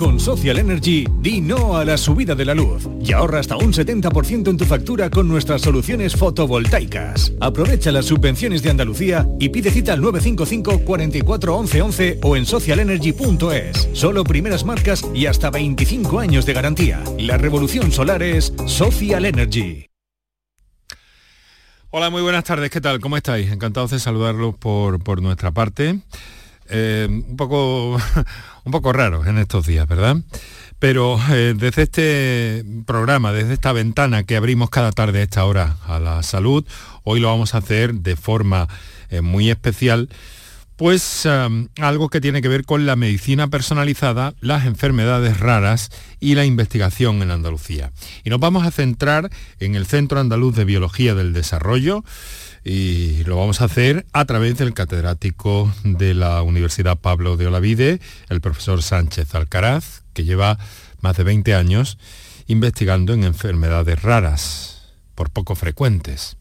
Con Social Energy, di no a la subida de la luz y ahorra hasta un 70% en tu factura con nuestras soluciones fotovoltaicas. Aprovecha las subvenciones de Andalucía y pide cita al 955 44 11 11 o en socialenergy.es. Solo primeras marcas y hasta 25 años de garantía. La revolución solar es Social Energy. Hola, muy buenas tardes, ¿qué tal? ¿Cómo estáis? Encantados de saludarlos por, por nuestra parte. Eh, un poco un poco raro en estos días, ¿verdad? Pero eh, desde este programa, desde esta ventana que abrimos cada tarde a esta hora a la salud, hoy lo vamos a hacer de forma eh, muy especial, pues algo que tiene que ver con la medicina personalizada, las enfermedades raras y la investigación en Andalucía. Y nos vamos a centrar en el Centro Andaluz de Biología del Desarrollo, y lo vamos a hacer a través del catedrático de la Universidad Pablo de Olavide, el profesor Sánchez Alcaraz, que lleva más de 20 años investigando en enfermedades raras, por poco frecuentes.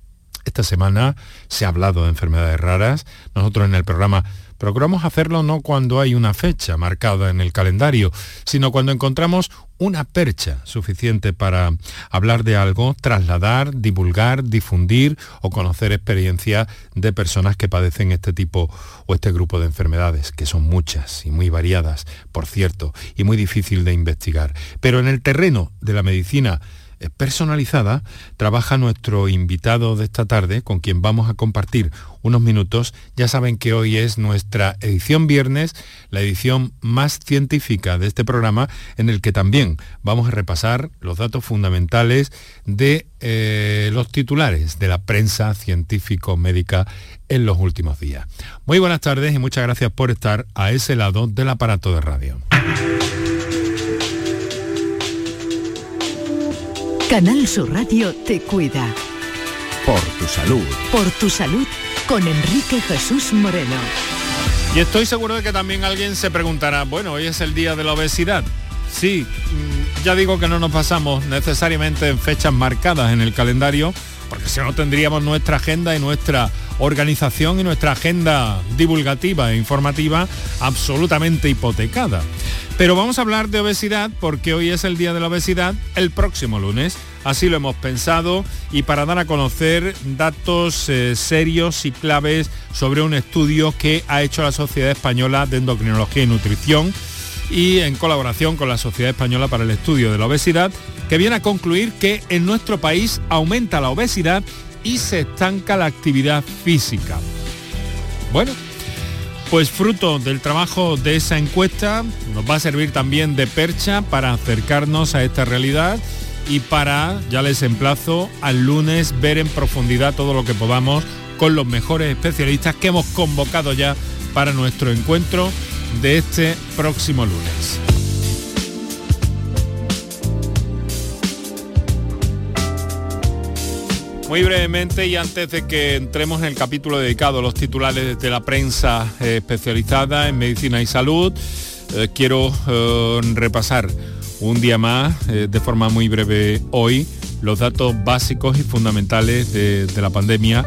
Esta semana se ha hablado de enfermedades raras. Nosotros en el programa Procuramos hacerlo no cuando hay una fecha marcada en el calendario, sino cuando encontramos una percha suficiente para hablar de algo, trasladar, divulgar, difundir o conocer experiencias de personas que padecen este tipo o este grupo de enfermedades, que son muchas y muy variadas, por cierto, y muy difícil de investigar. Pero en el terreno de la medicina personalizada trabaja nuestro invitado de esta tarde, con quien vamos a compartir unos minutos. Ya saben que hoy es nuestra edición viernes, la edición más científica de este programa, en el que también vamos a repasar los datos fundamentales de eh, los titulares de la prensa científico-médica en los últimos días. Muy buenas tardes y muchas gracias por estar a ese lado del aparato de radio. Canal Sur Radio te cuida. Por tu salud. Por tu salud con Enrique Jesús Moreno. Y estoy seguro de que también alguien se preguntará, bueno, hoy es el día de la obesidad. Sí, mm, ya digo que no nos pasamos necesariamente en fechas marcadas en el calendario, porque si no tendríamos nuestra agenda y nuestra organización y nuestra agenda divulgativa e informativa absolutamente hipotecada. Pero vamos a hablar de obesidad porque hoy es el día de la obesidad, el próximo lunes. Así lo hemos pensado y para dar a conocer datos eh, serios y claves sobre un estudio que ha hecho la Sociedad Española de Endocrinología y Nutrición y en colaboración con la Sociedad Española para el Estudio de la Obesidad, que viene a concluir que en nuestro país aumenta la obesidad y se estanca la actividad física. Bueno, pues fruto del trabajo de esa encuesta nos va a servir también de percha para acercarnos a esta realidad y para, ya les emplazo, al lunes ver en profundidad todo lo que podamos con los mejores especialistas que hemos convocado ya para nuestro encuentro de este próximo lunes. Muy brevemente y antes de que entremos en el capítulo dedicado a los titulares de la prensa eh, especializada en medicina y salud, eh, quiero eh, repasar un día más, de forma muy breve hoy, los datos básicos y fundamentales de, de la pandemia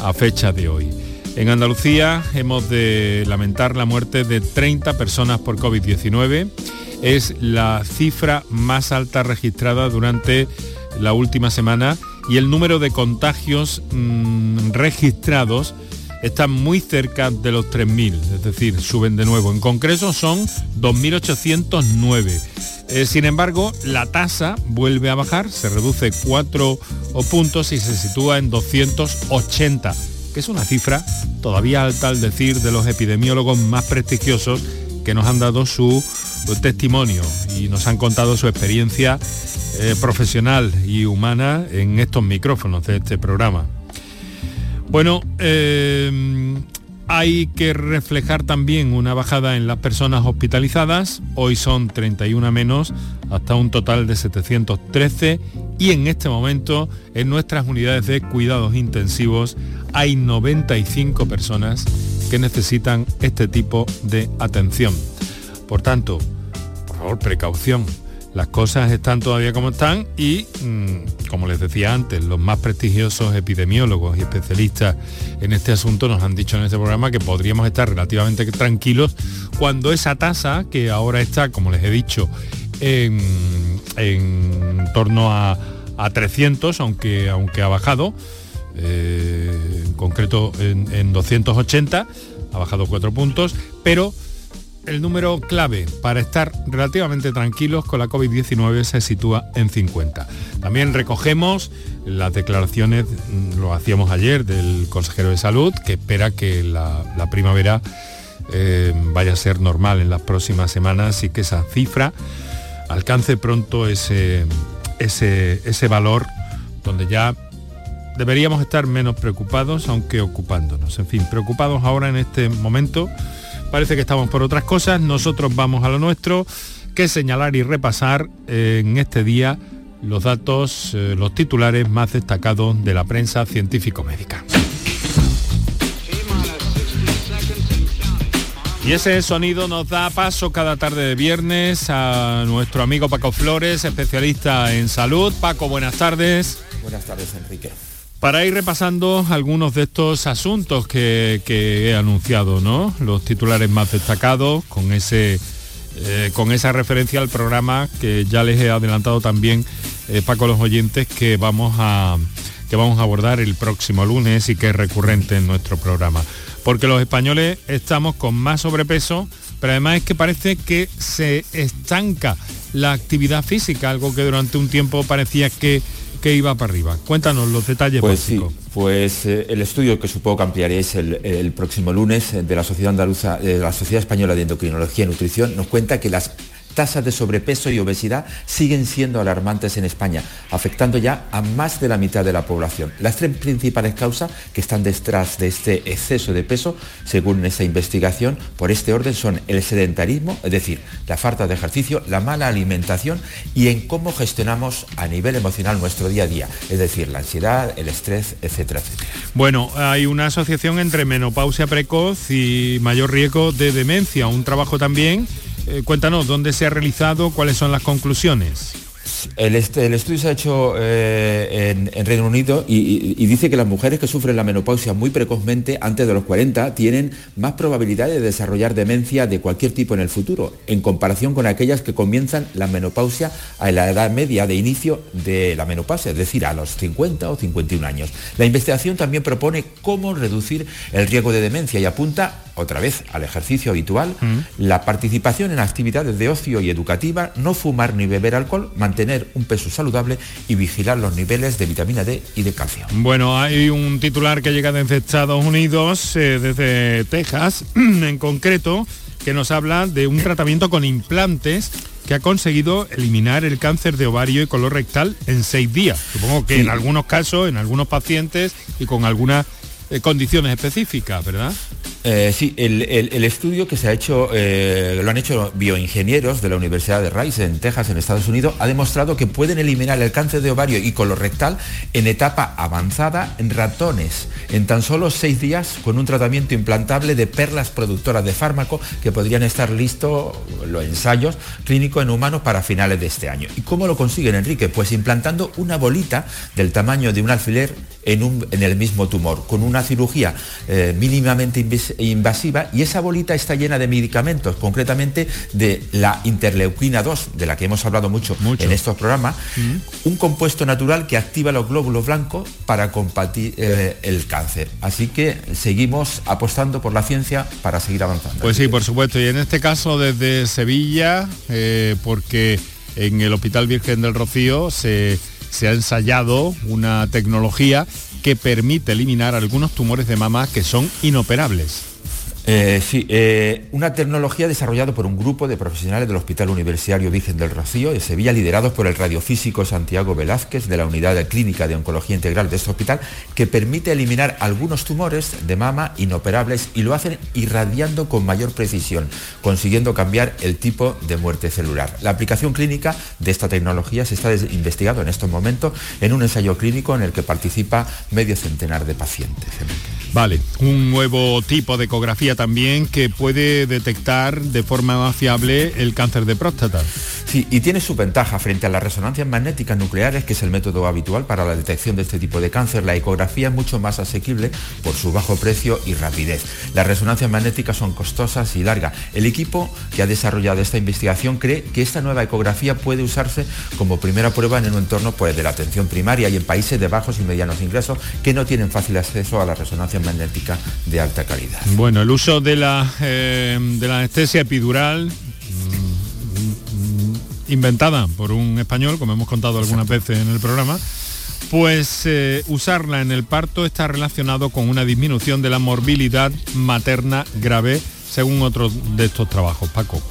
a fecha de hoy. En Andalucía hemos de lamentar la muerte de 30 personas por COVID-19. Es la cifra más alta registrada durante la última semana y el número de contagios mm, registrados está muy cerca de los 3.000, es decir, suben de nuevo. En concreto son 2.809. Eh, sin embargo, la tasa vuelve a bajar, se reduce 4 puntos y se sitúa en 280, que es una cifra todavía alta al decir de los epidemiólogos más prestigiosos que nos han dado su testimonio y nos han contado su experiencia eh, profesional y humana en estos micrófonos de este programa. Bueno, eh, hay que reflejar también una bajada en las personas hospitalizadas. Hoy son 31 menos, hasta un total de 713. Y en este momento, en nuestras unidades de cuidados intensivos, hay 95 personas que necesitan este tipo de atención. Por tanto, por favor, precaución las cosas están todavía como están y, mm, como les decía antes, los más prestigiosos epidemiólogos y especialistas en este asunto nos han dicho en este programa que podríamos estar relativamente tranquilos cuando esa tasa, que ahora está, como les he dicho, en, torno a, 300, aunque, aunque ha bajado, eh, en concreto en, en 280, ha bajado 4 puntos, pero el número clave para estar relativamente tranquilos con la COVID-19 se sitúa en 50. También recogemos las declaraciones, mm, lo hacíamos ayer, del consejero de salud, que espera que la, primavera eh, vaya a ser normal en las próximas semanas y que esa cifra alcance pronto ese, ese, ese valor donde ya deberíamos estar menos preocupados, aunque ocupándonos. En fin, preocupados ahora en este momento Parece que estamos por otras cosas, nosotros vamos a lo nuestro, que señalar y repasar en este día los datos, eh, los titulares más destacados de la prensa científico-médica. Y ese sonido nos da paso cada tarde de viernes a nuestro amigo Paco Flores, especialista en salud. Paco, buenas tardes. Buenas tardes, Enrique para ir repasando algunos de estos asuntos que, he anunciado, ¿no? Los titulares más destacados con ese eh, con esa referencia al programa que ya les he adelantado también eh, Paco los oyentes que vamos a que vamos a abordar el próximo lunes y que es recurrente en nuestro programa. Porque los españoles estamos con más sobrepeso, pero además es que parece que se estanca la actividad física, algo que durante un tiempo parecía que que iba para arriba. Cuéntanos los detalles pues Sí, pues eh, el estudio que supongo que ampliaréis el, el, próximo lunes de la Sociedad Andaluza, de la Sociedad Española de Endocrinología y Nutrición nos cuenta que las tasas de sobrepeso y obesidad siguen siendo alarmantes en España, afectando ya a más de la mitad de la población. Las tres principales causas que están detrás de este exceso de peso, según esta investigación, por este orden son el sedentarismo, es decir, la falta de ejercicio, la mala alimentación y en cómo gestionamos a nivel emocional nuestro día a día, es decir, la ansiedad, el estrés, etcétera, etcétera. Bueno, hay una asociación entre menopausia precoz y mayor riesgo de demencia, un trabajo también eh, cuéntanos, ¿dónde se ha realizado? ¿Cuáles son las conclusiones? El, estudio se ha hecho eh, en, Reino Unido y, dice que las mujeres que sufren la menopausia muy precozmente, antes de los 40, tienen más probabilidad de desarrollar demencia de cualquier tipo en el futuro, en comparación con aquellas que comienzan la menopausia a la edad media de inicio de la menopausia, es decir, a los 50 o 51 años. La investigación también propone cómo reducir el riesgo de demencia y apunta otra vez al ejercicio habitual, mm. la participación en actividades de ocio y educativa, no fumar ni beber alcohol, mantener un peso saludable y vigilar los niveles de vitamina D y de calcio. Bueno, hay un titular que llega desde Estados Unidos, eh, desde Texas en concreto, que nos habla de un tratamiento con implantes que ha conseguido eliminar el cáncer de ovario y color rectal en seis días. Supongo que en algunos casos, en algunos pacientes y con algunas eh, condiciones específicas, ¿verdad? Eh, sí, el, estudio que se ha hecho, eh, lo han hecho bioingenieros de la Universidad de Rice en Texas, en Estados Unidos, ha demostrado que pueden eliminar el cáncer de ovario y colorectal en etapa avanzada en ratones, en tan solo seis días con un tratamiento implantable de perlas productoras de fármaco que podrían estar listos los ensayos clínicos en humanos para finales de este año. ¿Y cómo lo consiguen, Enrique? Pues implantando una bolita del tamaño de un alfiler en, el mismo tumor, con una cirugía eh, mínimamente invasiva y esa bolita está llena de medicamentos, concretamente de la interleuquina 2, de la que hemos hablado mucho, en estos programas, un compuesto natural que activa los glóbulos blancos para combatir eh, el cáncer. Así que seguimos apostando por la ciencia para seguir avanzando. Pues sí, por supuesto, y en este caso desde Sevilla, eh, porque en el Hospital Virgen del Rocío se se ha ensayado una tecnología que permite eliminar algunos tumores de mama que son inoperables. Eh, sí, eh, una tecnología desarrollada por un grupo de profesionales del Hospital Universitario Virgen del Rocío de Sevilla, liderados por el radiofísico Santiago Velázquez de la Unidad Clínica de Oncología Integral de este hospital, que permite eliminar algunos tumores de mama inoperables y lo hacen irradiando con mayor precisión, consiguiendo cambiar el tipo de muerte celular. La aplicación clínica de esta tecnología se está investigando en estos momentos en un ensayo clínico en el que participa medio centenar de pacientes. Vale, un nuevo tipo de ecografía también que puede detectar de forma más fiable el cáncer de próstata. Sí, y tiene su ventaja frente a las resonancias magnéticas nucleares, que es el método habitual para la detección de este tipo de cáncer. La ecografía es mucho más asequible por su bajo precio y rapidez. Las resonancias magnéticas son costosas y largas. El equipo que ha desarrollado esta investigación cree que esta nueva ecografía puede usarse como primera prueba en un entorno pues, de la atención primaria y en países de bajos y medianos ingresos que no tienen fácil acceso a la resonancia magnética de alta calidad. Bueno, el uso de la, eh, de la anestesia epidural inventada por un español, como hemos contado algunas veces en el programa, pues eh, usarla en el parto está relacionado con una disminución de la morbilidad materna grave, según otros de estos trabajos. Paco.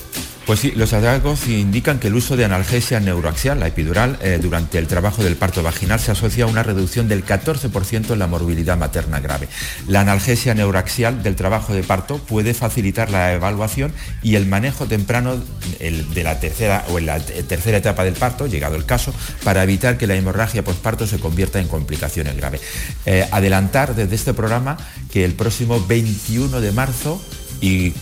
Pues sí, los hallazgos indican que el uso de analgesia neuroaxial, la epidural, eh, durante el trabajo del parto vaginal se asocia a una reducción del 14% en la morbilidad materna grave. La analgesia neuroaxial del trabajo de parto puede facilitar la evaluación y el manejo temprano de la tercera o en la tercera etapa del parto, llegado el caso, para evitar que la hemorragia postparto se convierta en complicaciones graves. Eh, adelantar desde este programa que el próximo 21 de marzo y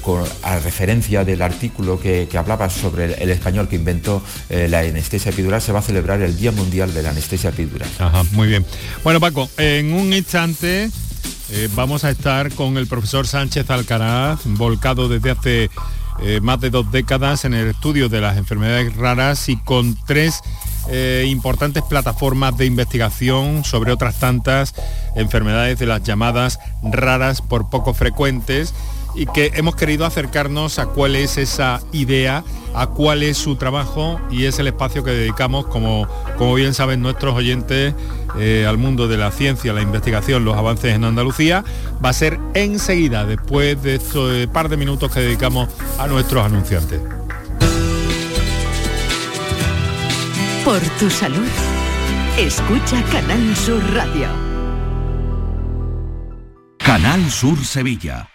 a referencia del artículo que, hablaba sobre el, español que inventó eh, la anestesia epidural, se va a celebrar el Día Mundial de la Anestesia Epidural. Ajá, muy bien. Bueno, Paco, en un instante eh, vamos a estar con el profesor Sánchez Alcaraz, volcado desde hace eh, más de dos décadas en el estudio de las enfermedades raras y con tres importantes plataformas de investigación sobre otras tantas enfermedades de las llamadas raras por poco frecuentes y que hemos querido acercarnos a cuál es esa idea, a cuál es su trabajo y es el espacio que dedicamos, como, como bien saben nuestros oyentes, eh, al mundo de la ciencia, la investigación, los avances en Andalucía. Va a ser enseguida, después de estos par de minutos que dedicamos a nuestros anunciantes. Por tu salud, escucha Canal Sur Radio. Canal Sur Sevilla.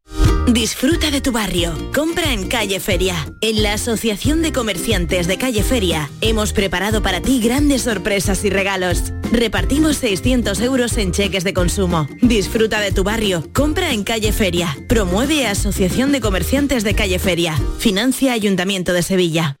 Disfruta de tu barrio. Compra en Calle Feria. En la Asociación de Comerciantes de Calle Feria hemos preparado para ti grandes sorpresas y regalos. Repartimos 600 euros en cheques de consumo. Disfruta de tu barrio. Compra en Calle Feria. Promueve Asociación de Comerciantes de Calle Feria. Financia Ayuntamiento de Sevilla.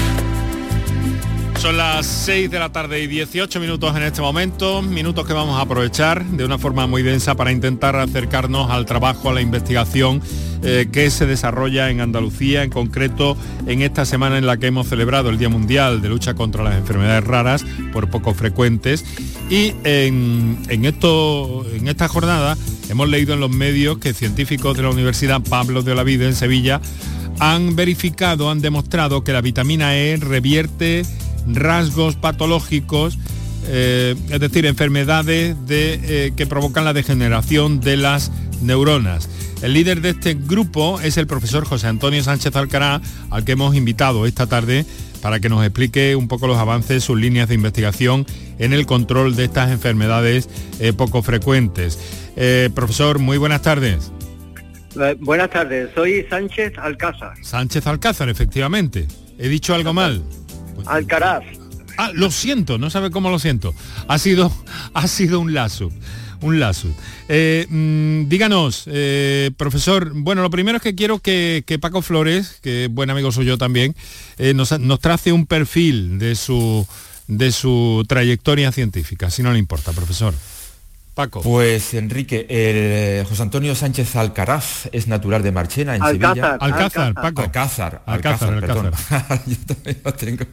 Son las 6 de la tarde y 18 minutos en este momento, minutos que vamos a aprovechar de una forma muy densa para intentar acercarnos al trabajo, a la investigación eh, que se desarrolla en Andalucía, en concreto en esta semana en la que hemos celebrado el Día Mundial de Lucha contra las Enfermedades Raras, por poco frecuentes. Y en, esto, en esta jornada hemos leído en los medios que científicos de la Universidad Pablo de Olavide en Sevilla han verificado, han demostrado que la vitamina E revierte rasgos patológicos, eh, es decir, enfermedades eh, que provocan la degeneración de las neuronas. El líder de este grupo es el profesor José Antonio Sánchez Alcará, al que hemos invitado esta tarde para que nos explique un poco los avances, sus líneas de investigación en el control de estas enfermedades eh, poco frecuentes. profesor, muy buenas tardes. buenas tardes, soy Sánchez Alcázar. Sánchez Alcázar, efectivamente. ¿He dicho algo mal? Alcaraz. Ah, lo siento, no sabe cómo lo siento. Ha sido, ha sido un lazo. Un lazo. Eh, mm, díganos, eh, profesor, bueno, lo primero es que quiero que, Paco Flores, que buen amigo suyo también, eh, nos, nos trace un perfil de su, de su trayectoria científica, si no le importa, profesor. Paco. Pues Enrique, el eh, José Antonio Sánchez Alcaraz es natural de Marchena, en Sevilla. Alcázar, Paco. Alcázar, Alcázar, perdón. Yo también lo tengo,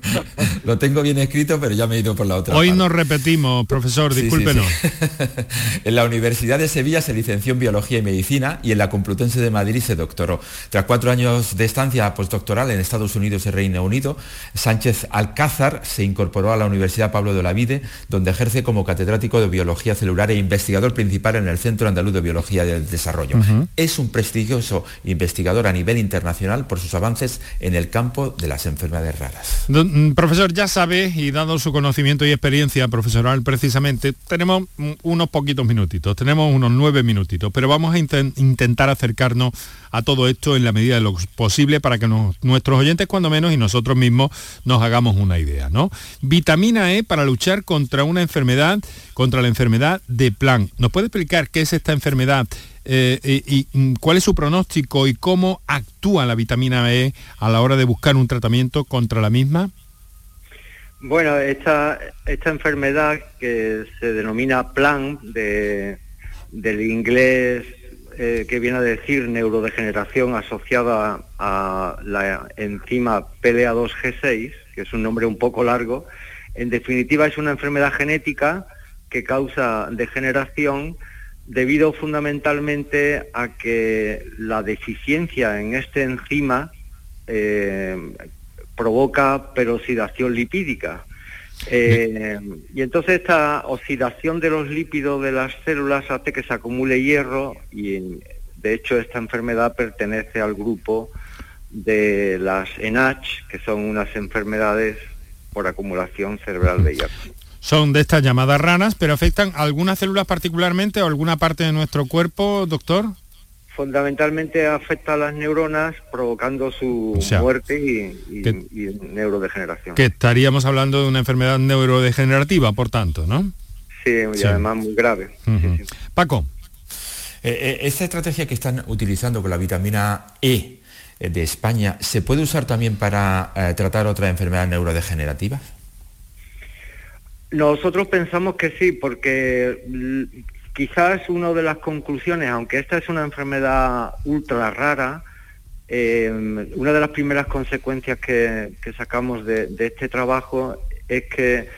lo tengo, bien escrito, pero ya me he ido por la otra. Hoy nos repetimos, profesor, discúlpenos. en la Universidad de Sevilla se licenció en Biología y Medicina y en la Complutense de Madrid se doctoró. Tras cuatro años de estancia postdoctoral en Estados Unidos y Reino Unido, Sánchez Alcázar se incorporó a la Universidad Pablo de Olavide, donde ejerce como catedrático de Biología Celular e investigador principal en el Centro Andaluz de Biología del Desarrollo. Es un prestigioso investigador a nivel internacional por sus avances en el campo de las enfermedades raras. Mm, profesor, ya sabe, y dado su conocimiento y experiencia profesional precisamente, tenemos mm, unos poquitos minutitos, tenemos unos nueve minutitos, pero vamos a intentar acercarnos a todo esto en la medida de lo posible para que nuestros oyentes, cuando menos, y nosotros mismos nos hagamos una idea. ¿no? Vitamina E para luchar contra una enfermedad, contra la enfermedad de plan. ¿Nos puede explicar qué es esta enfermedad eh, y, mm, cuál es su pronóstico y cómo actúa la vitamina E a la hora de buscar un tratamiento contra la misma? Bueno, esta, esta enfermedad que se denomina plan de, del inglés eh, que viene a decir neurodegeneración asociada a la enzima PLA2G6, que es un nombre un poco largo, en definitiva es una enfermedad genética que causa degeneración debido fundamentalmente a que la deficiencia en este enzima eh, provoca peroxidación lipídica. Eh, y entonces esta oxidación de los lípidos de las células hace que se acumule hierro y de hecho esta enfermedad pertenece al grupo de las ENACH, que son unas enfermedades por acumulación cerebral de hierro. Son de estas llamadas ranas, pero afectan algunas células particularmente o alguna parte de nuestro cuerpo, doctor fundamentalmente afecta a las neuronas provocando su muerte y, neurodegeneración. Que estaríamos hablando de una enfermedad neurodegenerativa, por tanto, ¿no? Sí, y además muy grave. Paco. Eh, eh, esta estrategia que están utilizando con la vitamina E eh, de España, ¿se puede usar también para tratar otra enfermedad neurodegenerativa? Nosotros pensamos que sí, porque quizás una de las conclusiones, aunque esta es una enfermedad ultra rara, eh, una de las primeras consecuencias que, sacamos de, este trabajo es que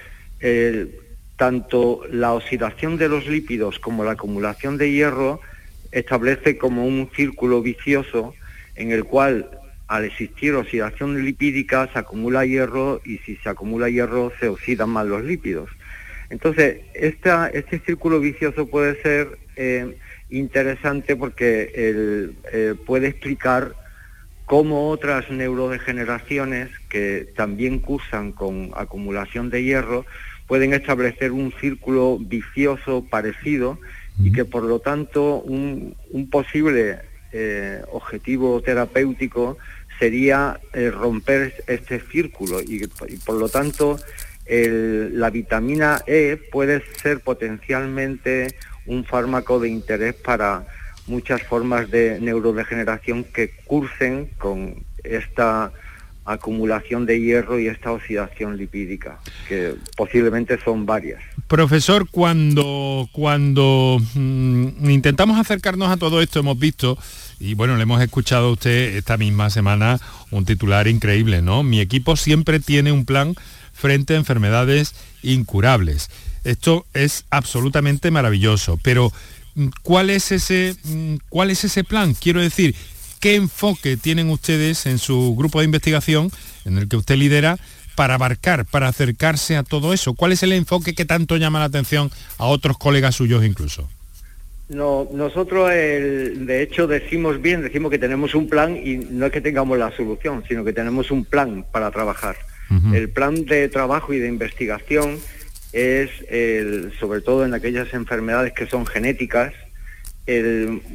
tanto la oxidación de los lípidos como la acumulación de hierro establece como un círculo vicioso en el cual al existir oxidación lipídica se acumula hierro y si se acumula hierro se oxidan más los lípidos. Entonces, este círculo vicioso puede ser eh, interesante porque eh, puede explicar cómo otras neurodegeneraciones que también cursan con acumulación de hierro pueden establecer un círculo vicioso parecido y que por lo tanto un, posible eh, objetivo terapéutico sería romper este círculo y por lo tanto la vitamina E puede ser potencialmente un fármaco de interés para muchas formas de neurodegeneración que cursen con esta acumulación de hierro y esta oxidación lipídica, que posiblemente son varias. Profesor, cuando, cuando mm, intentamos acercarnos a todo esto, hemos visto, y bueno, le hemos escuchado a usted esta misma semana un titular increíble, ¿no? Mi equipo siempre tiene un plan frente a enfermedades incurables. Esto es absolutamente maravilloso, pero mm, ¿cuál es ese, mm, cuál es ese plan? Quiero decir, ¿qué enfoque tienen ustedes en su grupo de investigación, en el que usted lidera, para abarcar, para acercarse a todo eso? ¿Cuál es el enfoque que tanto llama la atención a otros colegas suyos incluso? No, nosotros de hecho decimos bien, decimos que tenemos un plan y no es que tengamos la solución, sino que tenemos un plan para trabajar. El plan de trabajo y de investigación es, sobre todo en aquellas enfermedades que son genéticas,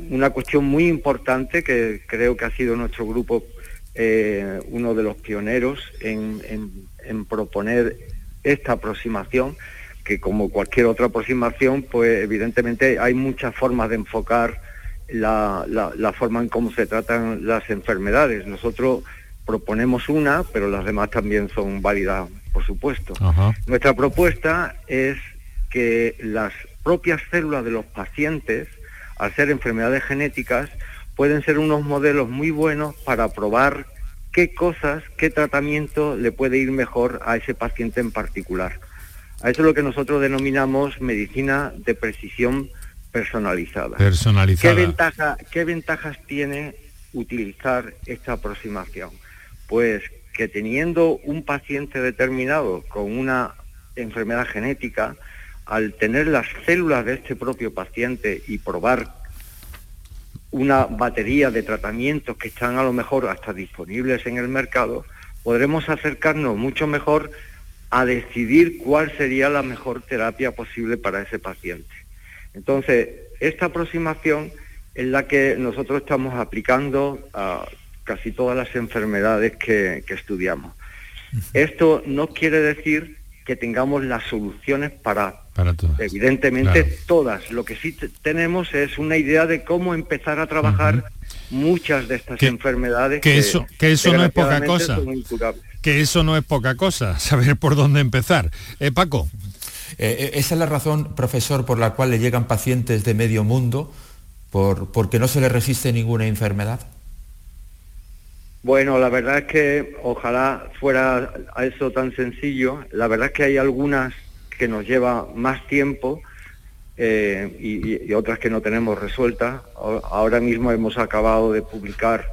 una cuestión muy importante que creo que ha sido nuestro grupo eh, uno de los pioneros en, proponer esta aproximación, que como cualquier otra aproximación, pues evidentemente hay muchas formas de enfocar la, forma en cómo se tratan las enfermedades. Nosotros proponemos una, pero las demás también son válidas, por supuesto. Nuestra propuesta es que las propias células de los pacientes, al ser enfermedades genéticas, pueden ser unos modelos muy buenos para probar qué cosas, qué tratamiento le puede ir mejor a ese paciente en particular. A eso es lo que nosotros denominamos medicina de precisión personalizada. Personalizada. ¿Qué, ventaja, ¿Qué ventajas tiene utilizar esta aproximación? Pues que teniendo un paciente determinado con una enfermedad genética, al tener las células de este propio paciente y probar una batería de tratamientos que están a lo mejor hasta disponibles en el mercado, podremos acercarnos mucho mejor a decidir cuál sería la mejor terapia posible para ese paciente. Entonces, esta aproximación es la que nosotros estamos aplicando a casi todas las enfermedades que, estudiamos. Esto no quiere decir que tengamos las soluciones para, evidentemente todas. Lo que sí tenemos es una idea de cómo empezar a trabajar muchas de estas enfermedades que, eso que eso no es poca cosa. que eso no es poca cosa saber por dónde empezar. Eh, Paco. Eh, eh, esa es la razón profesor por la cual le llegan pacientes de medio mundo por porque no se le resiste ninguna enfermedad bueno, la verdad es que ojalá fuera a eso tan sencillo. La verdad es que hay algunas que nos lleva más tiempo eh, y, otras que no tenemos resueltas. Ahora mismo hemos acabado de publicar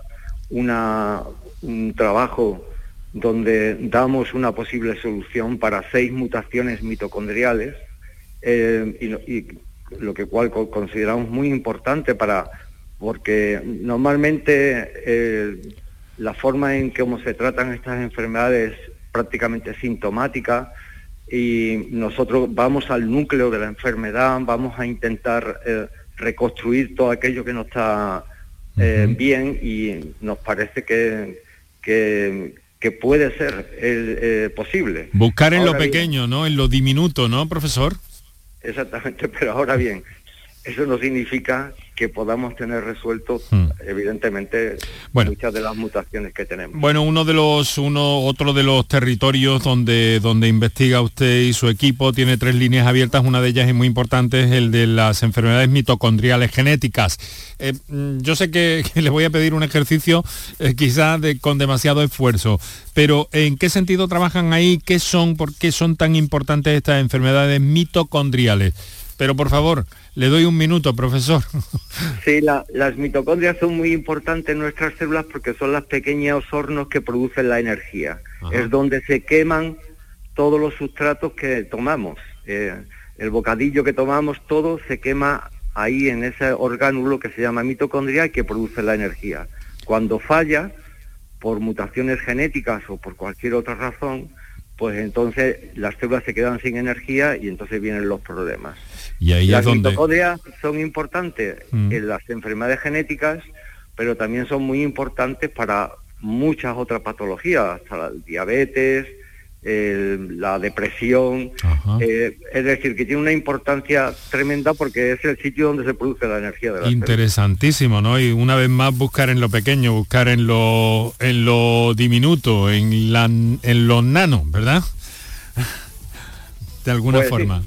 un trabajo donde damos una posible solución para seis mutaciones mitocondriales eh, y, lo que cual consideramos muy importante para porque normalmente eh, la forma en cómo se tratan estas enfermedades prácticamente sintomática y nosotros vamos al núcleo de la enfermedad, vamos a intentar eh, reconstruir todo aquello que no está eh, bien y nos parece que, que, puede ser eh, posible. Buscar en lo pequeño, ¿no? En lo diminuto, ¿no, profesor? Exactamente, pero ahora bien, eso no significa que podamos tener resuelto hmm. evidentemente muchas de las mutaciones que tenemos. Bueno, uno de los uno otro de los territorios donde donde investiga usted y su equipo tiene tres líneas abiertas, una de ellas es muy importante es el de las enfermedades mitocondriales genéticas. Eh, mm, yo sé que, le voy a pedir un ejercicio eh, quizás con demasiado esfuerzo, pero ¿en qué sentido trabajan ahí? ¿Qué son? ¿Por qué son tan importantes estas enfermedades mitocondriales? Pero por favor, le doy un minuto, profesor. Sí, las mitocondrias son muy importantes en nuestras células porque son los pequeños hornos que producen la energía. Es donde se queman todos los sustratos que tomamos. Eh, el bocadillo que tomamos, todo se quema ahí en ese orgánulo que se llama mitocondria y que produce la energía. Cuando falla, por mutaciones genéticas o por cualquier otra razón, pues entonces las células se quedan sin energía y entonces vienen los problemas. Y ahí las es donde... mitocondrias son importantes mm. en las enfermedades genéticas, pero también son muy importantes para muchas otras patologías, hasta la diabetes, la depresión, eh, es decir, que tiene una importancia tremenda porque es el sitio donde se produce la energía de la Interesantísimo, ¿no? Y una vez más buscar en lo pequeño, buscar en lo, en lo diminuto, en, la, en lo nano, ¿verdad? De alguna pues forma.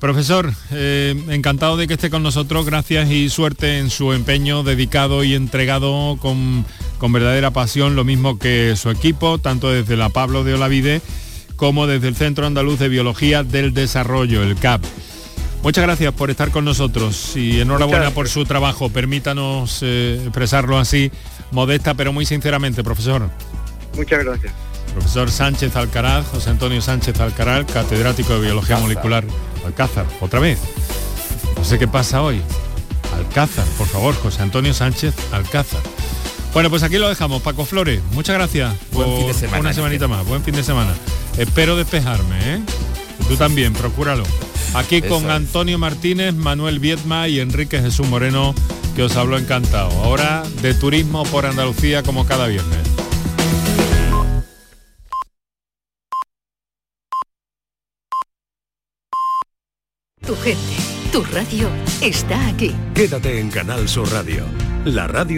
Profesor, eh, encantado de que esté con nosotros, gracias y suerte en su empeño dedicado y entregado con, verdadera pasión, lo mismo que su equipo, tanto desde la Pablo de Olavide como desde el Centro Andaluz de Biología del Desarrollo, el CAP. Muchas gracias por estar con nosotros y enhorabuena por su trabajo. Permítanos eh, expresarlo así, modesta pero muy sinceramente, profesor. Muchas gracias. Profesor Sánchez Alcaraz, José Antonio Sánchez Alcaraz, catedrático de Biología Molecular. Alcázar, otra vez. No sé qué pasa hoy. Alcázar, por favor, José Antonio Sánchez Alcázar. Bueno, pues aquí lo dejamos. Paco Flores, muchas gracias Buen fin de semana, una semanita más. Buen fin de semana. Espero despejarme, ¿eh? Tú también, procúralo. Aquí con Antonio Martínez, Manuel Viedma y Enrique Jesús Moreno, que os hablo encantado. Ahora de turismo por Andalucía como cada viernes. Gente, tu radio está aquí. Quédate en Canal Sur Radio, la radio